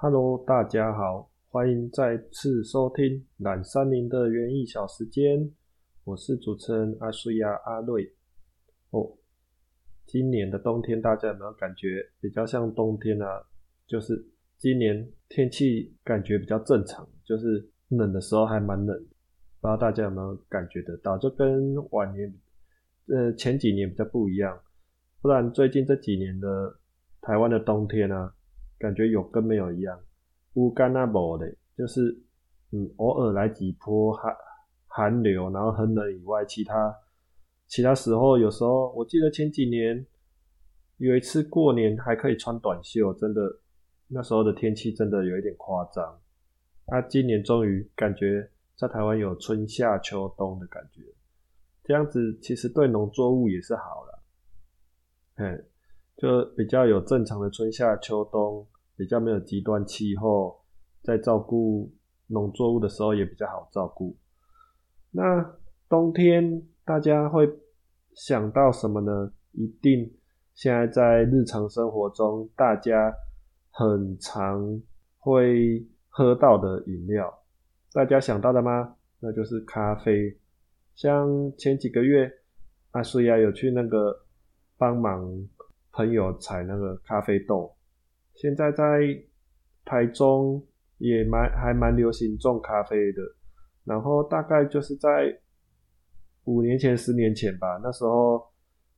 Hello，大家好，欢迎再次收听懒山林的园艺小时间，我是主持人阿苏亚阿瑞。哦，今年的冬天大家有没有感觉比较像冬天啊？就是今年天气感觉比较正常，就是冷的时候还蛮冷，不知道大家有没有感觉得到？就跟往年，呃，前几年比较不一样。不然最近这几年的台湾的冬天啊，感觉有跟没有一样，乌干那无的，就是嗯，偶尔来几波寒寒流，然后很冷以外，其他其他时候有时候，我记得前几年有一次过年还可以穿短袖，真的那时候的天气真的有一点夸张。那今年终于感觉在台湾有春夏秋冬的感觉，这样子其实对农作物也是好了。嗯，就比较有正常的春夏秋冬，比较没有极端气候，在照顾农作物的时候也比较好照顾。那冬天大家会想到什么呢？一定现在在日常生活中，大家很常会喝到的饮料，大家想到的吗？那就是咖啡。像前几个月，阿苏亚有去那个。帮忙朋友采那个咖啡豆，现在在台中也蛮还蛮流行种咖啡的。然后大概就是在五年前、十年前吧，那时候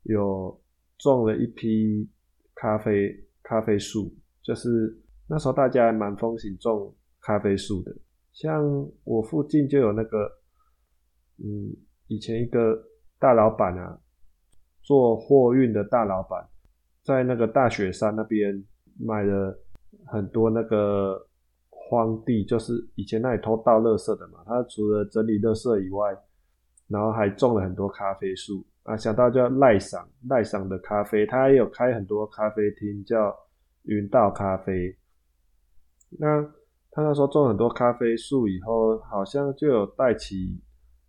有种了一批咖啡咖啡树，就是那时候大家还蛮风行种咖啡树的。像我附近就有那个，嗯，以前一个大老板啊。做货运的大老板，在那个大雪山那边买了很多那个荒地，就是以前那里偷倒垃圾的嘛。他除了整理垃圾以外，然后还种了很多咖啡树啊。想到叫赖赏赖赏的咖啡，他也有开很多咖啡厅，叫云道咖啡。那他那时候种很多咖啡树以后，好像就有带起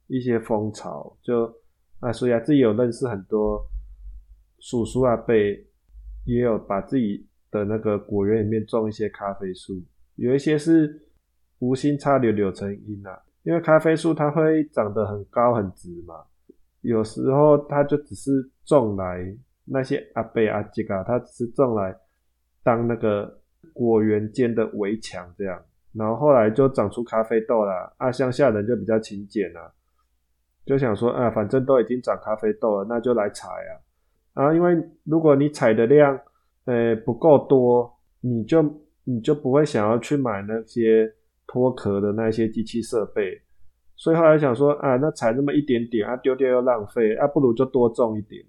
一些风潮，就。啊，所以啊，自己有认识很多叔叔啊，辈也有把自己的那个果园里面种一些咖啡树，有一些是无心插柳柳成荫啊，因为咖啡树它会长得很高很直嘛，有时候它就只是种来那些阿贝阿吉啊，它只是种来当那个果园间的围墙这样，然后后来就长出咖啡豆了，啊，乡下人就比较勤俭啊。就想说，啊，反正都已经长咖啡豆了，那就来采啊。啊，因为如果你采的量，呃，不够多，你就你就不会想要去买那些脱壳的那些机器设备。所以后来想说，啊，那采那么一点点，啊，丢掉又浪费，啊，不如就多种一点。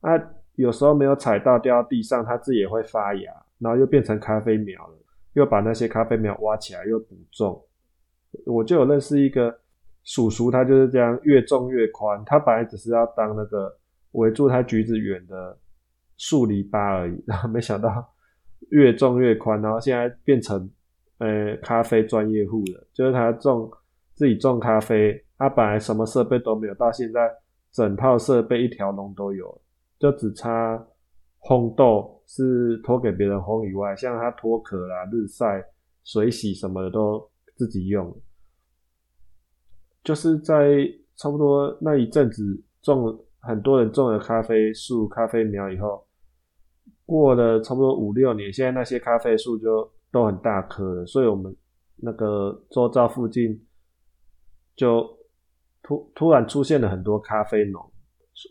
啊，有时候没有采到掉到地上，它自己也会发芽，然后又变成咖啡苗了，又把那些咖啡苗挖起来又补种。我就有认识一个。叔叔他就是这样，越种越宽。他本来只是要当那个围住他橘子园的树篱笆而已，然后没想到越种越宽，然后现在变成呃咖啡专业户了。就是他种自己种咖啡，他本来什么设备都没有，到现在整套设备一条龙都有，就只差烘豆是托给别人烘以外，像他脱壳啦、日晒、水洗什么的都自己用。就是在差不多那一阵子种很多人种了咖啡树、咖啡苗以后，过了差不多五六年，现在那些咖啡树就都很大棵了，所以我们那个周遭附近就突突然出现了很多咖啡农，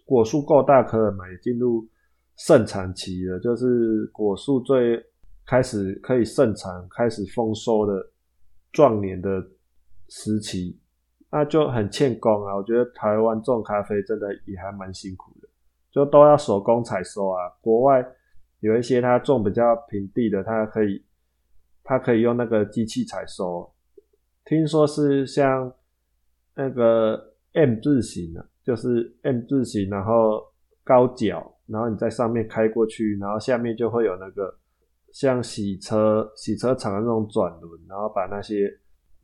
果树够大棵了嘛，也进入盛产期了，就是果树最开始可以盛产、开始丰收的壮年的时期。那就很欠工啊！我觉得台湾种咖啡真的也还蛮辛苦的，就都要手工采收啊。国外有一些他种比较平地的，他可以他可以用那个机器采收。听说是像那个 M 字形的，就是 M 字形，然后高脚，然后你在上面开过去，然后下面就会有那个像洗车洗车场的那种转轮，然后把那些。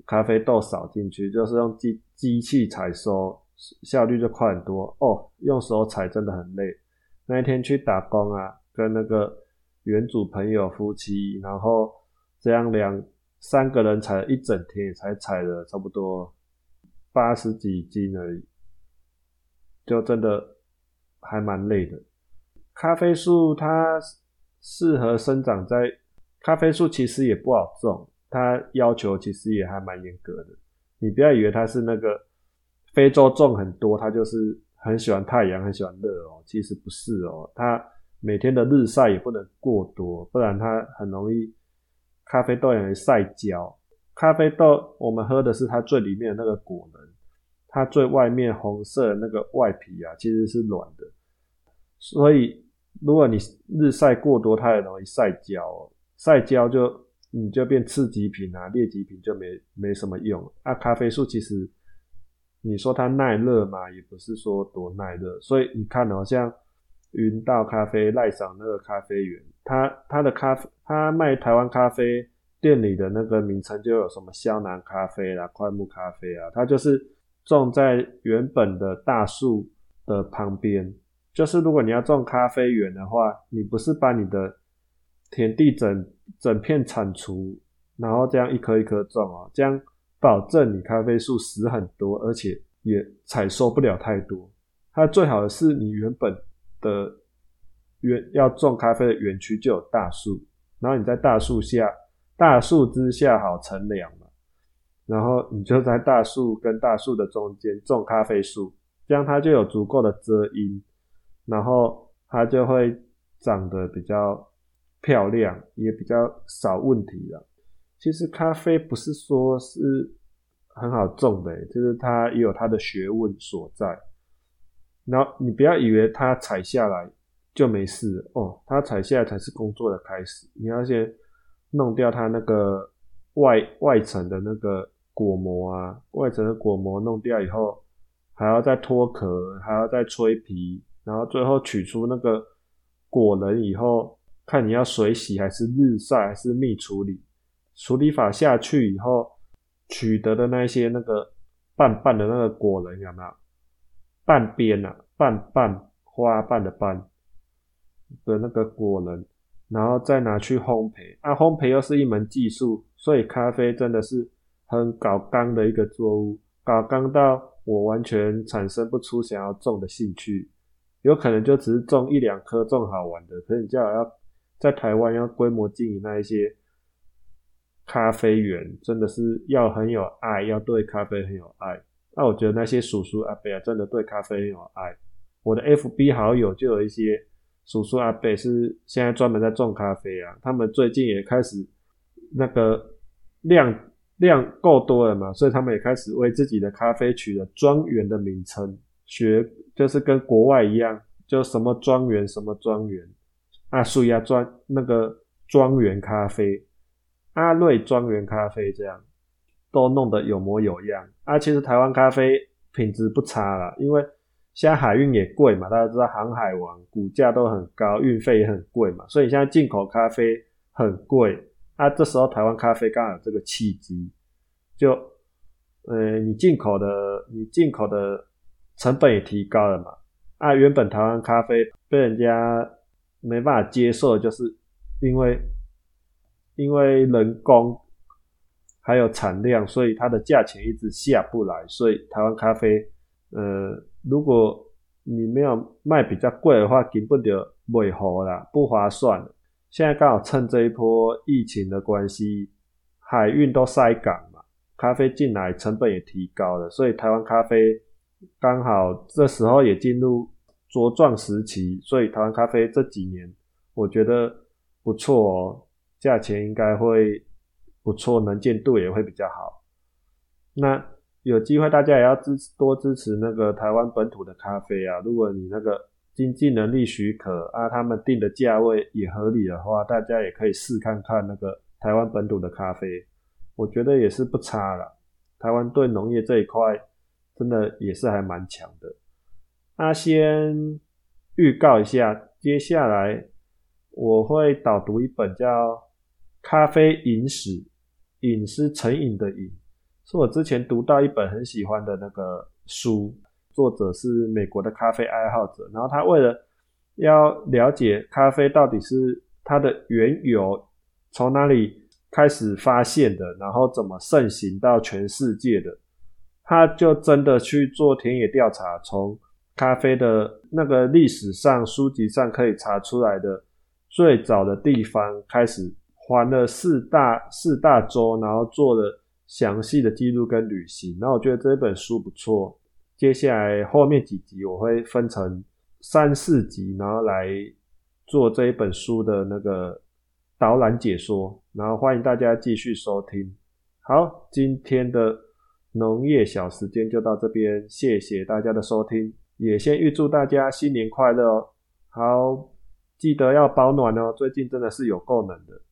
咖啡豆扫进去，就是用机机器采收，效率就快很多哦。用手采真的很累。那一天去打工啊，跟那个原主朋友夫妻，然后这样两三个人采了一整天，才采了差不多八十几斤而已，就真的还蛮累的。咖啡树它适合生长在咖啡树，其实也不好种，它要求其实也还蛮严格的。你不要以为它是那个非洲种很多，它就是很喜欢太阳，很喜欢热哦。其实不是哦，它每天的日晒也不能过多，不然它很容易咖啡豆也会晒焦。咖啡豆我们喝的是它最里面的那个果仁，它最外面红色的那个外皮啊，其实是软的，所以。如果你日晒过多，它也容易晒焦，晒焦就你就变次极品啊，劣极品就没没什么用。啊，咖啡树其实你说它耐热嘛，也不是说多耐热。所以你看好，像云道咖啡、赖赏那个咖啡园，他他的咖啡，他卖台湾咖啡店里的那个名称就有什么肖南咖啡啦、快木咖啡啊，它就是种在原本的大树的旁边。就是如果你要种咖啡园的话，你不是把你的田地整整片铲除，然后这样一颗一颗种哦，这样保证你咖啡树死很多，而且也采收不了太多。它最好的是你原本的园要种咖啡的园区就有大树，然后你在大树下，大树之下好乘凉嘛，然后你就在大树跟大树的中间种咖啡树，这样它就有足够的遮阴。然后它就会长得比较漂亮，也比较少问题了。其实咖啡不是说是很好种的，就是它也有它的学问所在。然后你不要以为它采下来就没事哦，它采下来才是工作的开始。你要先弄掉它那个外外层的那个果膜啊，外层的果膜弄掉以后，还要再脱壳，还要再吹皮。然后最后取出那个果仁以后，看你要水洗还是日晒还是蜜处理，处理法下去以后，取得的那些那个瓣瓣的那个果仁有没有？半边啊，半瓣花瓣的瓣的那个果仁，然后再拿去烘焙。啊，烘焙又是一门技术，所以咖啡真的是很搞刚的一个作物，搞刚到我完全产生不出想要种的兴趣。有可能就只是种一两颗，种好玩的。可是你叫我要在台湾要规模经营那一些咖啡园，真的是要很有爱，要对咖啡很有爱。那我觉得那些叔叔阿伯啊，真的对咖啡很有爱。我的 FB 好友就有一些叔叔阿伯是现在专门在种咖啡啊，他们最近也开始那个量量够多了嘛，所以他们也开始为自己的咖啡取了庄园的名称。学就是跟国外一样，就什么庄园什么庄园，阿树亚庄那个庄园咖啡，阿瑞庄园咖啡这样，都弄得有模有样。啊，其实台湾咖啡品质不差啦，因为现在海运也贵嘛，大家知道航海王股价都很高，运费也很贵嘛，所以现在进口咖啡很贵。啊，这时候台湾咖啡刚好有这个契机，就呃，你进口的，你进口的。成本也提高了嘛？啊，原本台湾咖啡被人家没办法接受，就是因为因为人工还有产量，所以它的价钱一直下不来。所以台湾咖啡，呃，如果你没有卖比较贵的话，根本就不合啦，不划算。现在刚好趁这一波疫情的关系，海运都塞港嘛，咖啡进来成本也提高了，所以台湾咖啡。刚好这时候也进入茁壮时期，所以台湾咖啡这几年我觉得不错哦，价钱应该会不错，能见度也会比较好。那有机会大家也要支持多支持那个台湾本土的咖啡啊！如果你那个经济能力许可啊，他们定的价位也合理的话，大家也可以试看看那个台湾本土的咖啡，我觉得也是不差了。台湾对农业这一块。真的也是还蛮强的。那先预告一下，接下来我会导读一本叫《咖啡饮史》，饮是成瘾的瘾，是我之前读到一本很喜欢的那个书，作者是美国的咖啡爱好者，然后他为了要了解咖啡到底是它的缘由，从哪里开始发现的，然后怎么盛行到全世界的。他就真的去做田野调查，从咖啡的那个历史上书籍上可以查出来的最早的地方开始，环了四大四大洲，然后做了详细的记录跟旅行。然后我觉得这本书不错，接下来后面几集我会分成三四集，然后来做这一本书的那个导览解说。然后欢迎大家继续收听。好，今天的。农业小时间就到这边，谢谢大家的收听，也先预祝大家新年快乐哦。好，记得要保暖哦，最近真的是有够冷的。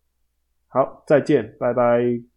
好，再见，拜拜。